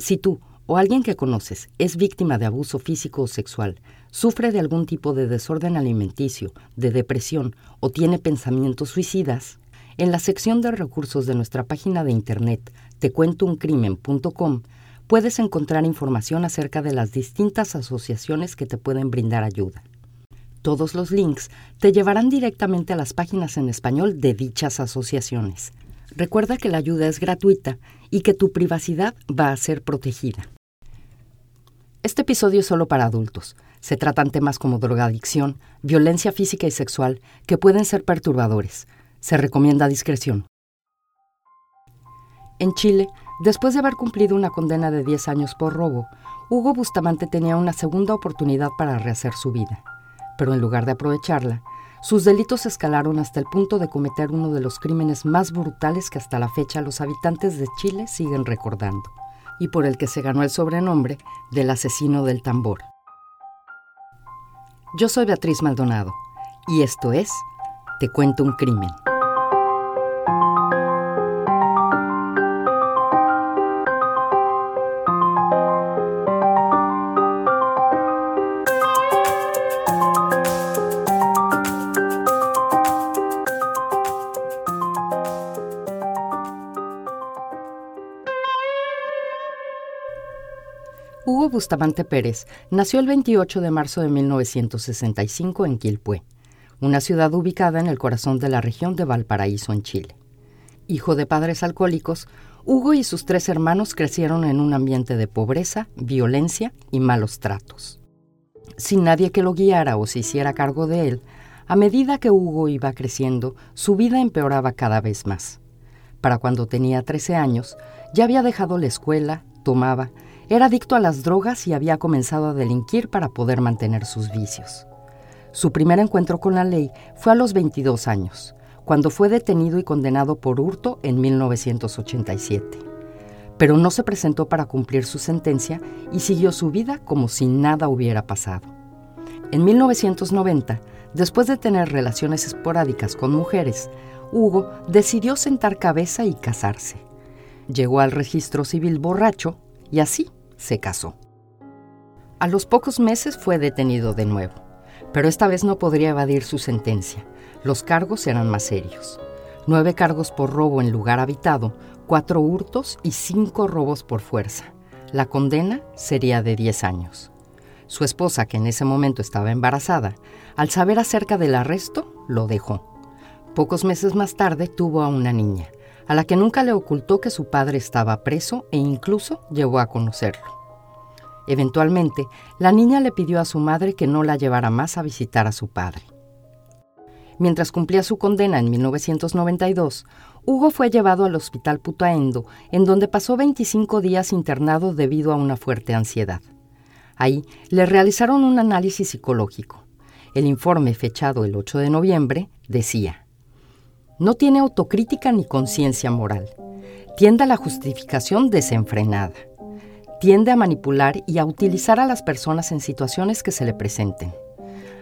Si tú o alguien que conoces es víctima de abuso físico o sexual, sufre de algún tipo de desorden alimenticio, de depresión o tiene pensamientos suicidas, en la sección de recursos de nuestra página de internet tecuentouncrimen.com puedes encontrar información acerca de las distintas asociaciones que te pueden brindar ayuda. Todos los links te llevarán directamente a las páginas en español de dichas asociaciones. Recuerda que la ayuda es gratuita y que tu privacidad va a ser protegida. Este episodio es solo para adultos. Se tratan temas como drogadicción, violencia física y sexual que pueden ser perturbadores. Se recomienda discreción. En Chile, después de haber cumplido una condena de 10 años por robo, Hugo Bustamante tenía una segunda oportunidad para rehacer su vida. Pero en lugar de aprovecharla, sus delitos escalaron hasta el punto de cometer uno de los crímenes más brutales que hasta la fecha los habitantes de Chile siguen recordando, y por el que se ganó el sobrenombre del asesino del tambor. Yo soy Beatriz Maldonado, y esto es Te cuento un crimen. Hugo Bustamante Pérez nació el 28 de marzo de 1965 en Quilpué, una ciudad ubicada en el corazón de la región de Valparaíso, en Chile. Hijo de padres alcohólicos, Hugo y sus tres hermanos crecieron en un ambiente de pobreza, violencia y malos tratos. Sin nadie que lo guiara o se hiciera cargo de él, a medida que Hugo iba creciendo, su vida empeoraba cada vez más. Para cuando tenía 13 años, ya había dejado la escuela, tomaba, era adicto a las drogas y había comenzado a delinquir para poder mantener sus vicios. Su primer encuentro con la ley fue a los 22 años, cuando fue detenido y condenado por hurto en 1987. Pero no se presentó para cumplir su sentencia y siguió su vida como si nada hubiera pasado. En 1990, después de tener relaciones esporádicas con mujeres, Hugo decidió sentar cabeza y casarse. Llegó al registro civil borracho y así se casó. A los pocos meses fue detenido de nuevo, pero esta vez no podría evadir su sentencia. Los cargos eran más serios. Nueve cargos por robo en lugar habitado, cuatro hurtos y cinco robos por fuerza. La condena sería de 10 años. Su esposa, que en ese momento estaba embarazada, al saber acerca del arresto, lo dejó. Pocos meses más tarde tuvo a una niña, a la que nunca le ocultó que su padre estaba preso e incluso llegó a conocerlo. Eventualmente, la niña le pidió a su madre que no la llevara más a visitar a su padre. Mientras cumplía su condena en 1992, Hugo fue llevado al hospital Putaendo, en donde pasó 25 días internado debido a una fuerte ansiedad. Ahí le realizaron un análisis psicológico. El informe fechado el 8 de noviembre decía, no tiene autocrítica ni conciencia moral. Tiende a la justificación desenfrenada. Tiende a manipular y a utilizar a las personas en situaciones que se le presenten.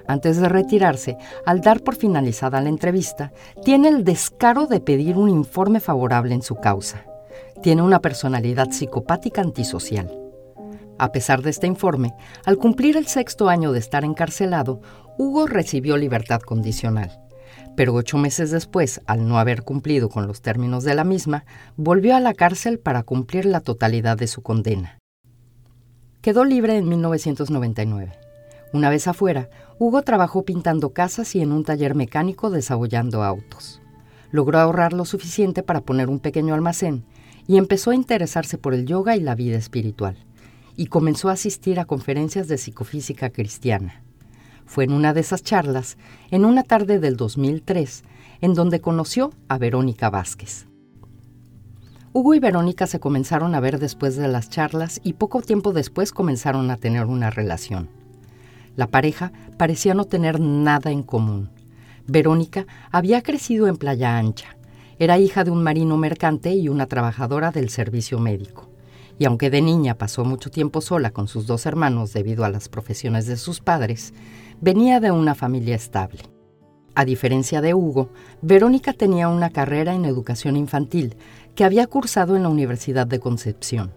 Antes de retirarse, al dar por finalizada la entrevista, tiene el descaro de pedir un informe favorable en su causa. Tiene una personalidad psicopática antisocial. A pesar de este informe, al cumplir el sexto año de estar encarcelado, Hugo recibió libertad condicional pero ocho meses después, al no haber cumplido con los términos de la misma, volvió a la cárcel para cumplir la totalidad de su condena. Quedó libre en 1999. Una vez afuera, Hugo trabajó pintando casas y en un taller mecánico desabollando autos. Logró ahorrar lo suficiente para poner un pequeño almacén y empezó a interesarse por el yoga y la vida espiritual, y comenzó a asistir a conferencias de psicofísica cristiana. Fue en una de esas charlas, en una tarde del 2003, en donde conoció a Verónica Vázquez. Hugo y Verónica se comenzaron a ver después de las charlas y poco tiempo después comenzaron a tener una relación. La pareja parecía no tener nada en común. Verónica había crecido en Playa Ancha. Era hija de un marino mercante y una trabajadora del servicio médico. Y aunque de niña pasó mucho tiempo sola con sus dos hermanos debido a las profesiones de sus padres, venía de una familia estable. A diferencia de Hugo, Verónica tenía una carrera en educación infantil que había cursado en la Universidad de Concepción.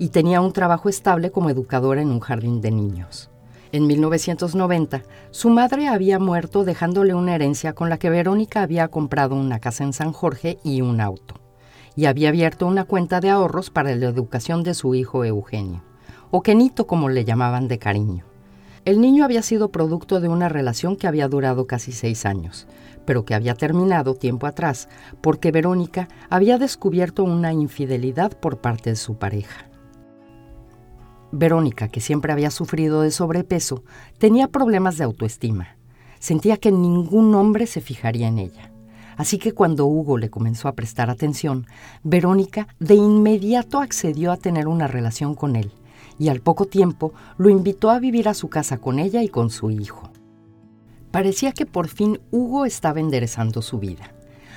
y tenía un trabajo estable como educadora en un jardín de niños. En 1990, su madre había muerto dejándole una herencia con la que Verónica había comprado una casa en San Jorge y un auto, y había abierto una cuenta de ahorros para la educación de su hijo Eugenio, o Kenito como le llamaban de cariño. El niño había sido producto de una relación que había durado casi seis años, pero que había terminado tiempo atrás porque Verónica había descubierto una infidelidad por parte de su pareja. Verónica, que siempre había sufrido de sobrepeso, tenía problemas de autoestima. Sentía que ningún hombre se fijaría en ella. Así que cuando Hugo le comenzó a prestar atención, Verónica de inmediato accedió a tener una relación con él y al poco tiempo lo invitó a vivir a su casa con ella y con su hijo. Parecía que por fin Hugo estaba enderezando su vida.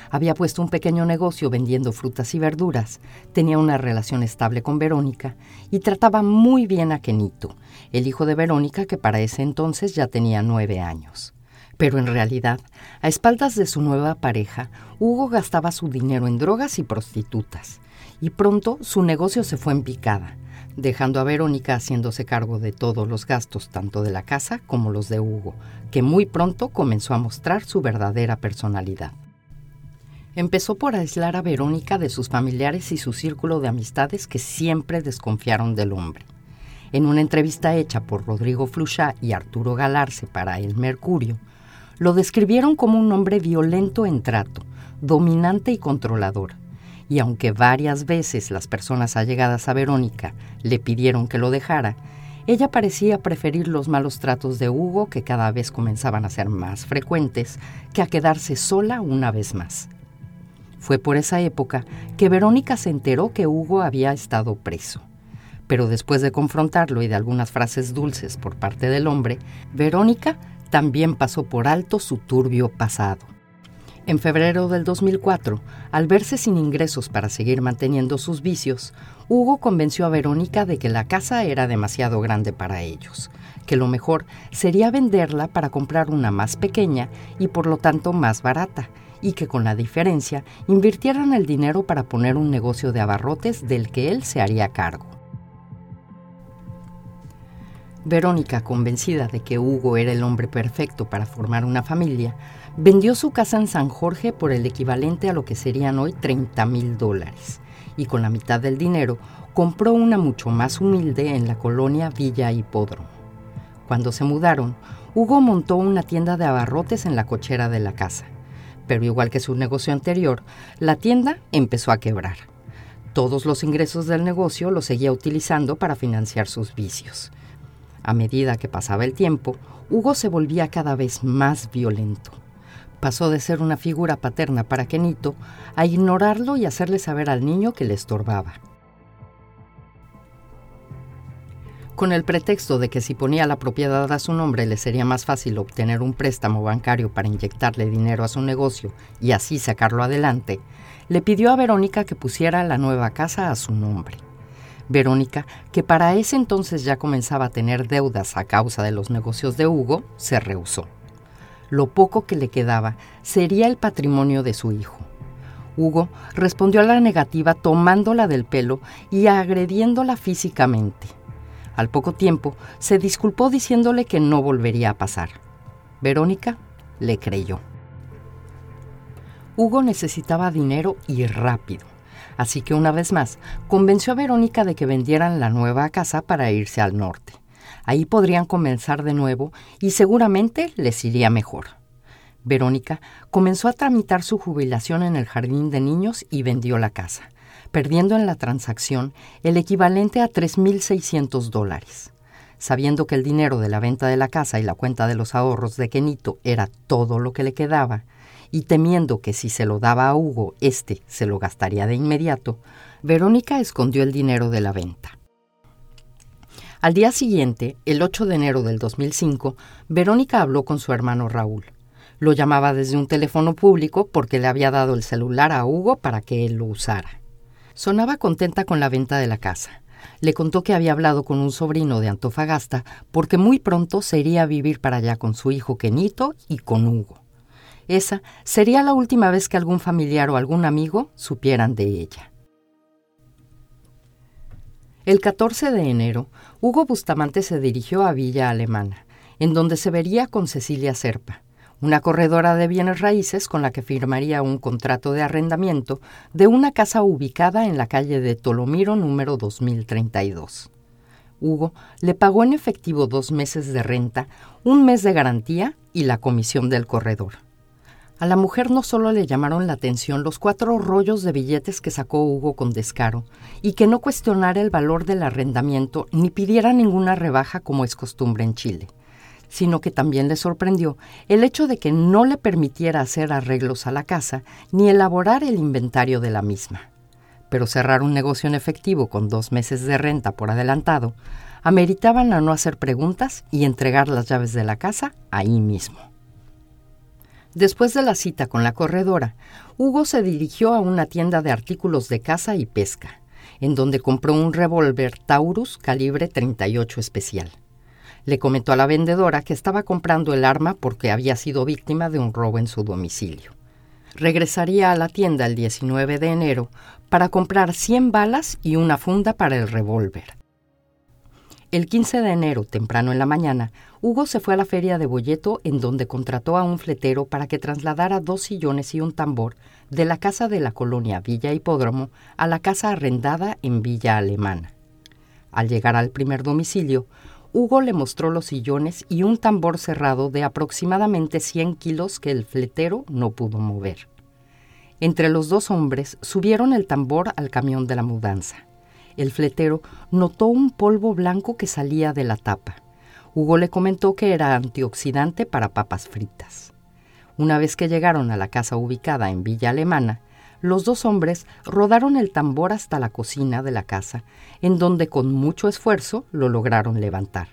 Había puesto un pequeño negocio vendiendo frutas y verduras, tenía una relación estable con Verónica y trataba muy bien a Kenito, el hijo de Verónica que para ese entonces ya tenía nueve años. Pero en realidad, a espaldas de su nueva pareja, Hugo gastaba su dinero en drogas y prostitutas, y pronto su negocio se fue en picada, dejando a Verónica haciéndose cargo de todos los gastos tanto de la casa como los de Hugo, que muy pronto comenzó a mostrar su verdadera personalidad. Empezó por aislar a Verónica de sus familiares y su círculo de amistades que siempre desconfiaron del hombre. En una entrevista hecha por Rodrigo Fluchá y Arturo Galarce para El Mercurio, lo describieron como un hombre violento en trato, dominante y controlador. Y aunque varias veces las personas allegadas a Verónica le pidieron que lo dejara, ella parecía preferir los malos tratos de Hugo, que cada vez comenzaban a ser más frecuentes, que a quedarse sola una vez más. Fue por esa época que Verónica se enteró que Hugo había estado preso. Pero después de confrontarlo y de algunas frases dulces por parte del hombre, Verónica también pasó por alto su turbio pasado. En febrero del 2004, al verse sin ingresos para seguir manteniendo sus vicios, Hugo convenció a Verónica de que la casa era demasiado grande para ellos, que lo mejor sería venderla para comprar una más pequeña y por lo tanto más barata, y que con la diferencia invirtieran el dinero para poner un negocio de abarrotes del que él se haría cargo. Verónica, convencida de que Hugo era el hombre perfecto para formar una familia, vendió su casa en San Jorge por el equivalente a lo que serían hoy 30 mil dólares y con la mitad del dinero compró una mucho más humilde en la colonia Villa Hipódromo. Cuando se mudaron, Hugo montó una tienda de abarrotes en la cochera de la casa pero igual que su negocio anterior, la tienda empezó a quebrar. Todos los ingresos del negocio los seguía utilizando para financiar sus vicios. A medida que pasaba el tiempo, Hugo se volvía cada vez más violento. Pasó de ser una figura paterna para Kenito a ignorarlo y hacerle saber al niño que le estorbaba. con el pretexto de que si ponía la propiedad a su nombre le sería más fácil obtener un préstamo bancario para inyectarle dinero a su negocio y así sacarlo adelante, le pidió a Verónica que pusiera la nueva casa a su nombre. Verónica, que para ese entonces ya comenzaba a tener deudas a causa de los negocios de Hugo, se rehusó. Lo poco que le quedaba sería el patrimonio de su hijo. Hugo respondió a la negativa tomándola del pelo y agrediéndola físicamente. Al poco tiempo, se disculpó diciéndole que no volvería a pasar. Verónica le creyó. Hugo necesitaba dinero y rápido, así que una vez más convenció a Verónica de que vendieran la nueva casa para irse al norte. Ahí podrían comenzar de nuevo y seguramente les iría mejor. Verónica comenzó a tramitar su jubilación en el jardín de niños y vendió la casa perdiendo en la transacción el equivalente a 3.600 dólares. Sabiendo que el dinero de la venta de la casa y la cuenta de los ahorros de Kenito era todo lo que le quedaba, y temiendo que si se lo daba a Hugo, éste se lo gastaría de inmediato, Verónica escondió el dinero de la venta. Al día siguiente, el 8 de enero del 2005, Verónica habló con su hermano Raúl. Lo llamaba desde un teléfono público porque le había dado el celular a Hugo para que él lo usara. Sonaba contenta con la venta de la casa. Le contó que había hablado con un sobrino de Antofagasta porque muy pronto se iría a vivir para allá con su hijo Kenito y con Hugo. Esa sería la última vez que algún familiar o algún amigo supieran de ella. El 14 de enero, Hugo Bustamante se dirigió a Villa Alemana, en donde se vería con Cecilia Serpa, una corredora de bienes raíces con la que firmaría un contrato de arrendamiento de una casa ubicada en la calle de Tolomiro número 2032. Hugo le pagó en efectivo dos meses de renta, un mes de garantía y la comisión del corredor. A la mujer no solo le llamaron la atención los cuatro rollos de billetes que sacó Hugo con descaro, y que no cuestionara el valor del arrendamiento ni pidiera ninguna rebaja como es costumbre en Chile sino que también le sorprendió el hecho de que no le permitiera hacer arreglos a la casa ni elaborar el inventario de la misma. Pero cerrar un negocio en efectivo con dos meses de renta por adelantado ameritaban a no hacer preguntas y entregar las llaves de la casa ahí mismo. Después de la cita con la corredora, Hugo se dirigió a una tienda de artículos de caza y pesca, en donde compró un revólver Taurus calibre 38 especial. Le comentó a la vendedora que estaba comprando el arma porque había sido víctima de un robo en su domicilio. Regresaría a la tienda el 19 de enero para comprar 100 balas y una funda para el revólver. El 15 de enero, temprano en la mañana, Hugo se fue a la feria de Boyeto en donde contrató a un fletero para que trasladara dos sillones y un tambor de la casa de la colonia Villa Hipódromo a la casa arrendada en Villa Alemana. Al llegar al primer domicilio, Hugo le mostró los sillones y un tambor cerrado de aproximadamente 100 kilos que el fletero no pudo mover. Entre los dos hombres subieron el tambor al camión de la mudanza. El fletero notó un polvo blanco que salía de la tapa. Hugo le comentó que era antioxidante para papas fritas. Una vez que llegaron a la casa ubicada en Villa Alemana, los dos hombres rodaron el tambor hasta la cocina de la casa, en donde con mucho esfuerzo lo lograron levantar.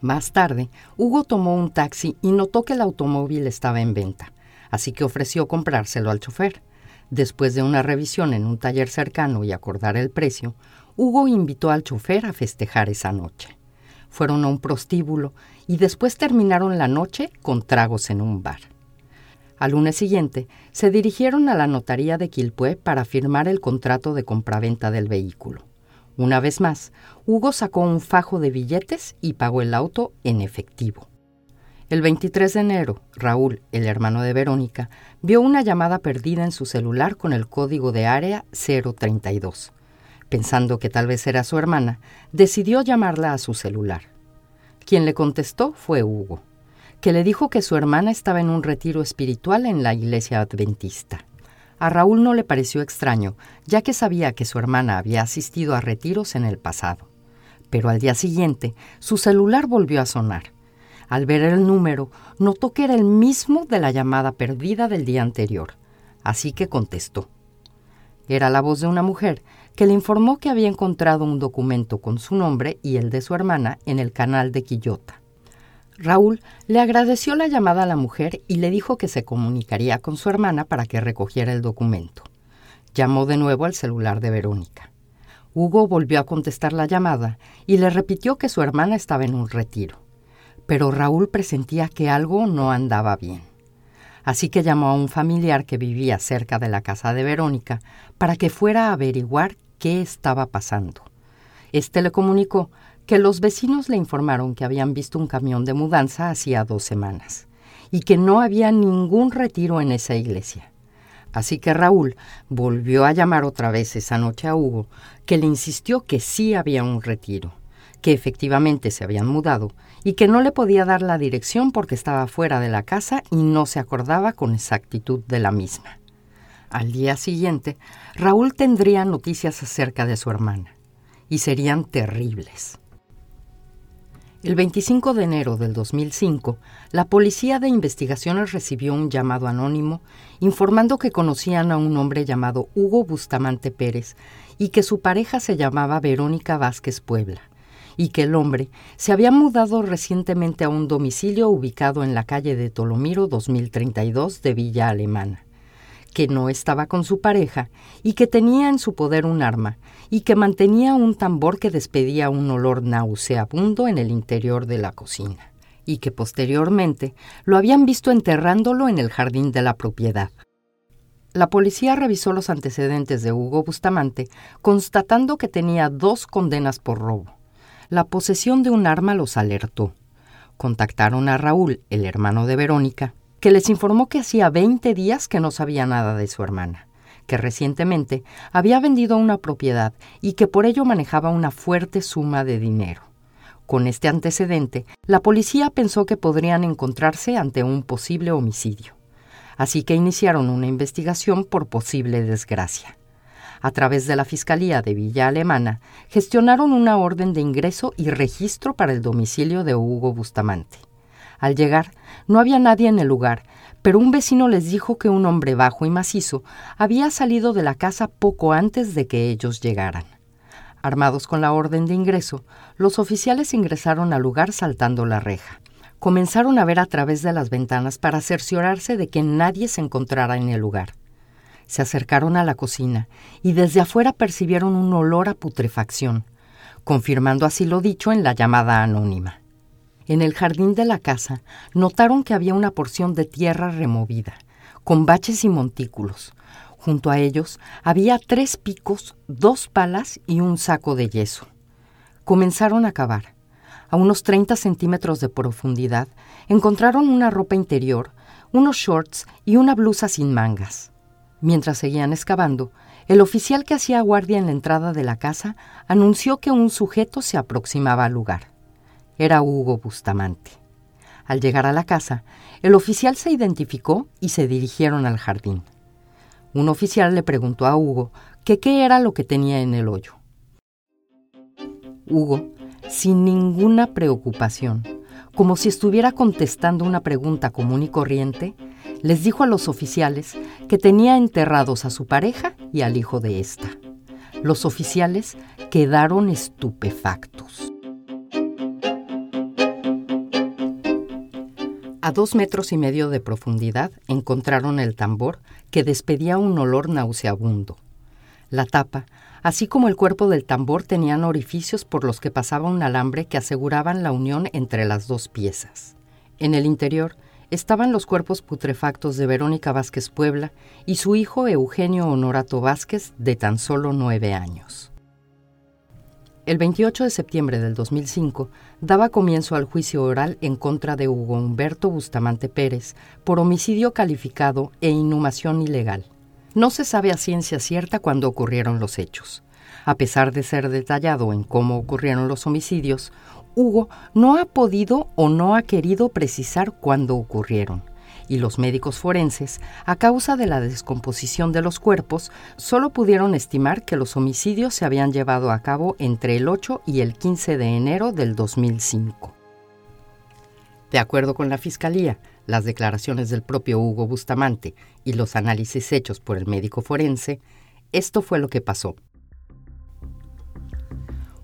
Más tarde, Hugo tomó un taxi y notó que el automóvil estaba en venta, así que ofreció comprárselo al chofer. Después de una revisión en un taller cercano y acordar el precio, Hugo invitó al chofer a festejar esa noche. Fueron a un prostíbulo y después terminaron la noche con tragos en un bar. Al lunes siguiente, se dirigieron a la notaría de Quilpué para firmar el contrato de compraventa del vehículo. Una vez más, Hugo sacó un fajo de billetes y pagó el auto en efectivo. El 23 de enero, Raúl, el hermano de Verónica, vio una llamada perdida en su celular con el código de área 032. Pensando que tal vez era su hermana, decidió llamarla a su celular. Quien le contestó fue Hugo que le dijo que su hermana estaba en un retiro espiritual en la iglesia adventista. A Raúl no le pareció extraño, ya que sabía que su hermana había asistido a retiros en el pasado. Pero al día siguiente, su celular volvió a sonar. Al ver el número, notó que era el mismo de la llamada perdida del día anterior, así que contestó. Era la voz de una mujer que le informó que había encontrado un documento con su nombre y el de su hermana en el canal de Quillota. Raúl le agradeció la llamada a la mujer y le dijo que se comunicaría con su hermana para que recogiera el documento. Llamó de nuevo al celular de Verónica. Hugo volvió a contestar la llamada y le repitió que su hermana estaba en un retiro. Pero Raúl presentía que algo no andaba bien. Así que llamó a un familiar que vivía cerca de la casa de Verónica para que fuera a averiguar qué estaba pasando. Este le comunicó que los vecinos le informaron que habían visto un camión de mudanza hacía dos semanas y que no había ningún retiro en esa iglesia. Así que Raúl volvió a llamar otra vez esa noche a Hugo, que le insistió que sí había un retiro, que efectivamente se habían mudado y que no le podía dar la dirección porque estaba fuera de la casa y no se acordaba con exactitud de la misma. Al día siguiente, Raúl tendría noticias acerca de su hermana, y serían terribles. El 25 de enero del 2005, la Policía de Investigaciones recibió un llamado anónimo informando que conocían a un hombre llamado Hugo Bustamante Pérez y que su pareja se llamaba Verónica Vázquez Puebla, y que el hombre se había mudado recientemente a un domicilio ubicado en la calle de Tolomiro 2032 de Villa Alemana que no estaba con su pareja y que tenía en su poder un arma y que mantenía un tambor que despedía un olor nauseabundo en el interior de la cocina y que posteriormente lo habían visto enterrándolo en el jardín de la propiedad. la policía revisó los antecedentes de Hugo Bustamante, constatando que tenía dos condenas por robo. La posesión de un arma los alertó. Contactaron a Raúl, el hermano de Verónica, que les informó que hacía 20 días que no sabía nada de su hermana, que recientemente había vendido una propiedad y que por ello manejaba una fuerte suma de dinero. Con este antecedente, la policía pensó que podrían encontrarse ante un posible homicidio. Así que iniciaron una investigación por posible desgracia. A través de la Fiscalía de Villa Alemana, gestionaron una orden de ingreso y registro para el domicilio de Hugo Bustamante. Al llegar, no había nadie en el lugar, pero un vecino les dijo que un hombre bajo y macizo había salido de la casa poco antes de que ellos llegaran. Armados con la orden de ingreso, los oficiales ingresaron al lugar saltando la reja. Comenzaron a ver a través de las ventanas para cerciorarse de que nadie se encontrara en el lugar. Se acercaron a la cocina y desde afuera percibieron un olor a putrefacción, confirmando así lo dicho en la llamada anónima. En el jardín de la casa notaron que había una porción de tierra removida, con baches y montículos, Junto a ellos había tres picos, dos palas y un saco de yeso. Comenzaron a cavar. A unos 30 centímetros de profundidad encontraron una ropa interior, unos shorts y una blusa sin mangas. Mientras seguían excavando, el oficial que hacía guardia en la entrada de la casa anunció que un sujeto se aproximaba al lugar. Era Hugo Bustamante. Al llegar a la casa, el oficial se identificó y se dirigieron al jardín. Un oficial le preguntó a Hugo qué era lo que tenía en el hoyo. Hugo, sin ninguna preocupación, como si estuviera contestando una pregunta común y corriente, les dijo a los oficiales que tenía enterrados a su pareja y al hijo de ésta. Los oficiales quedaron estupefactos. A dos metros y medio de profundidad encontraron el tambor que despedía un olor nauseabundo. La tapa, así como el cuerpo del tambor, tenían orificios por los que pasaba un alambre que aseguraban la unión entre las dos piezas. En el interior estaban los cuerpos putrefactos de Verónica Vázquez Puebla y su hijo Eugenio Honorato Vázquez, de tan solo nueve años. El 28 de septiembre del 2005 daba comienzo al juicio oral en contra de Hugo Humberto Bustamante Pérez por homicidio calificado e inhumación ilegal. No se sabe a ciencia cierta cuándo ocurrieron los hechos. A pesar de ser detallado en cómo ocurrieron los homicidios, Hugo no ha podido o no ha querido precisar cuándo ocurrieron y los médicos forenses, a causa de la descomposición de los cuerpos, solo pudieron estimar que los homicidios se habían llevado a cabo entre el 8 y el 15 de enero del 2005. De acuerdo con la Fiscalía, las declaraciones del propio Hugo Bustamante y los análisis hechos por el médico forense, esto fue lo que pasó.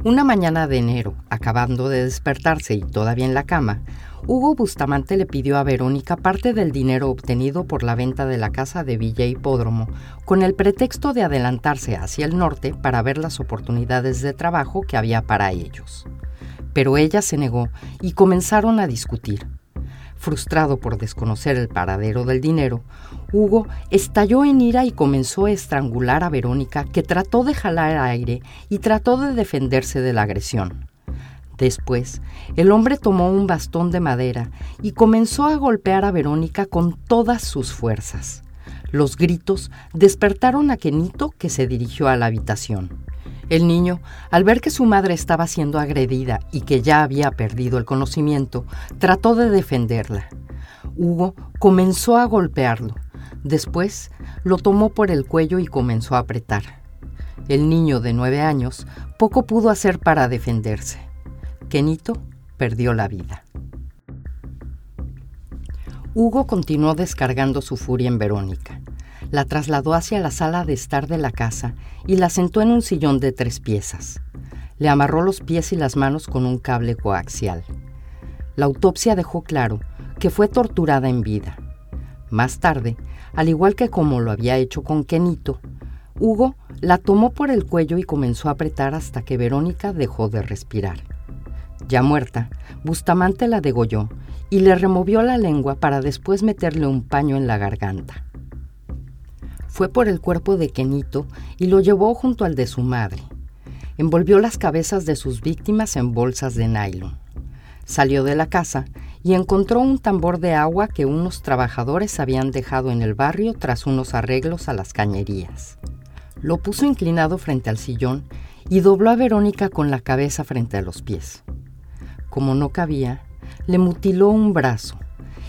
Una mañana de enero, acabando de despertarse y todavía en la cama, Hugo Bustamante le pidió a Verónica parte del dinero obtenido por la venta de la casa de Villa Hipódromo, con el pretexto de adelantarse hacia el norte para ver las oportunidades de trabajo que había para ellos. Pero ella se negó y comenzaron a discutir. Frustrado por desconocer el paradero del dinero, Hugo estalló en ira y comenzó a estrangular a Verónica, que trató de jalar aire y trató de defenderse de la agresión. Después, el hombre tomó un bastón de madera y comenzó a golpear a Verónica con todas sus fuerzas. Los gritos despertaron a Kenito, que se dirigió a la habitación. El niño, al ver que su madre estaba siendo agredida y que ya había perdido el conocimiento, trató de defenderla. Hugo comenzó a golpearlo. Después lo tomó por el cuello y comenzó a apretar. El niño de nueve años poco pudo hacer para defenderse. Kenito perdió la vida. Hugo continuó descargando su furia en Verónica. La trasladó hacia la sala de estar de la casa y la sentó en un sillón de tres piezas. Le amarró los pies y las manos con un cable coaxial. La autopsia dejó claro que fue torturada en vida. Más tarde, al igual que como lo había hecho con Kenito, Hugo la tomó por el cuello y comenzó a apretar hasta que Verónica dejó de respirar. Ya muerta, Bustamante la degolló y le removió la lengua para después meterle un paño en la garganta. Fue por el cuerpo de Kenito y lo llevó junto al de su madre. Envolvió las cabezas de sus víctimas en bolsas de nylon. Salió de la casa y encontró un tambor de agua que unos trabajadores habían dejado en el barrio tras unos arreglos a las cañerías. Lo puso inclinado frente al sillón y dobló a Verónica con la cabeza frente a los pies. Como no cabía, le mutiló un brazo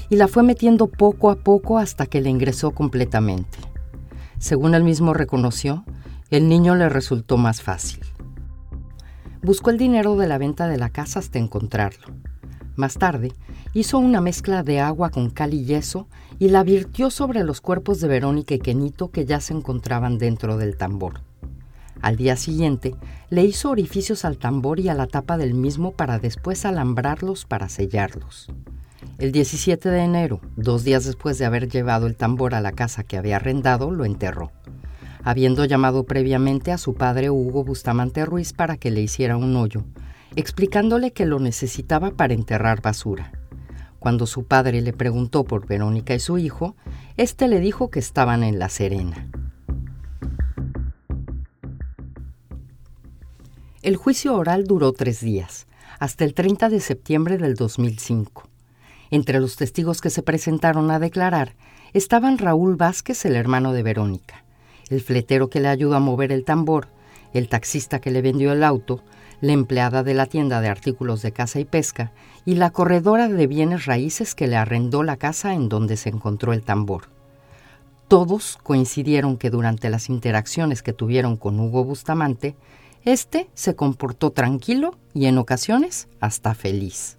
y la fue metiendo poco a poco hasta que le ingresó completamente. Según él mismo reconoció, el niño le resultó más fácil. Buscó el dinero de la venta de la casa hasta encontrarlo. Más tarde, hizo una mezcla de agua con cal y yeso y la virtió sobre los cuerpos de Verónica y Kenito que ya se encontraban dentro del tambor. Al día siguiente, le hizo orificios al tambor y a la tapa del mismo para después alambrarlos para sellarlos. El 17 de enero, dos días después de haber llevado el tambor a la casa que había arrendado, lo enterró, habiendo llamado previamente a su padre Hugo Bustamante Ruiz para que le hiciera un hoyo, explicándole que lo necesitaba para enterrar basura. Cuando su padre le preguntó por Verónica y su hijo, éste le dijo que estaban en La Serena. El juicio oral duró tres días, hasta el 30 de septiembre del 2005. Entre los testigos que se presentaron a declarar estaban Raúl Vázquez, el hermano de Verónica, el fletero que le ayudó a mover el tambor, el taxista que le vendió el auto, la empleada de la tienda de artículos de caza y pesca y la corredora de bienes raíces que le arrendó la casa en donde se encontró el tambor. Todos coincidieron que durante las interacciones que tuvieron con Hugo Bustamante, este se comportó tranquilo y en ocasiones hasta feliz.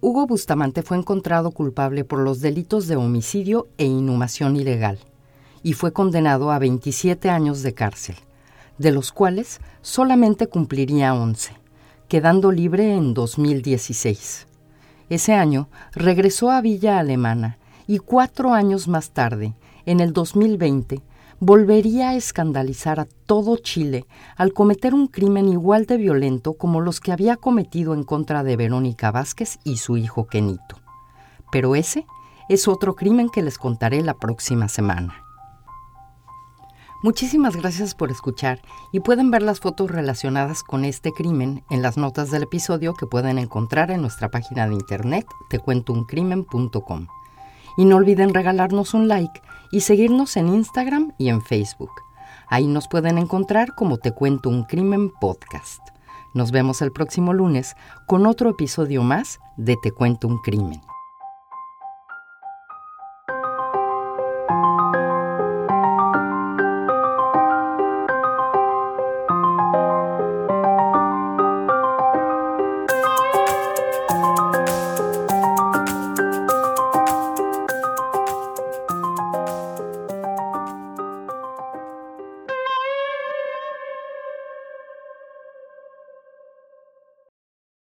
Hugo Bustamante fue encontrado culpable por los delitos de homicidio e inhumación ilegal y fue condenado a 27 años de cárcel de los cuales solamente cumpliría 11, quedando libre en 2016. Ese año regresó a Villa Alemana y cuatro años más tarde, en el 2020, volvería a escandalizar a todo Chile al cometer un crimen igual de violento como los que había cometido en contra de Verónica Vázquez y su hijo Kenito. Pero ese es otro crimen que les contaré la próxima semana. Muchísimas gracias por escuchar y pueden ver las fotos relacionadas con este crimen en las notas del episodio que pueden encontrar en nuestra página de internet tecuentouncrimen.com. Y no olviden regalarnos un like y seguirnos en Instagram y en Facebook. Ahí nos pueden encontrar como Te Cuento un Crimen Podcast. Nos vemos el próximo lunes con otro episodio más de Te Cuento un Crimen.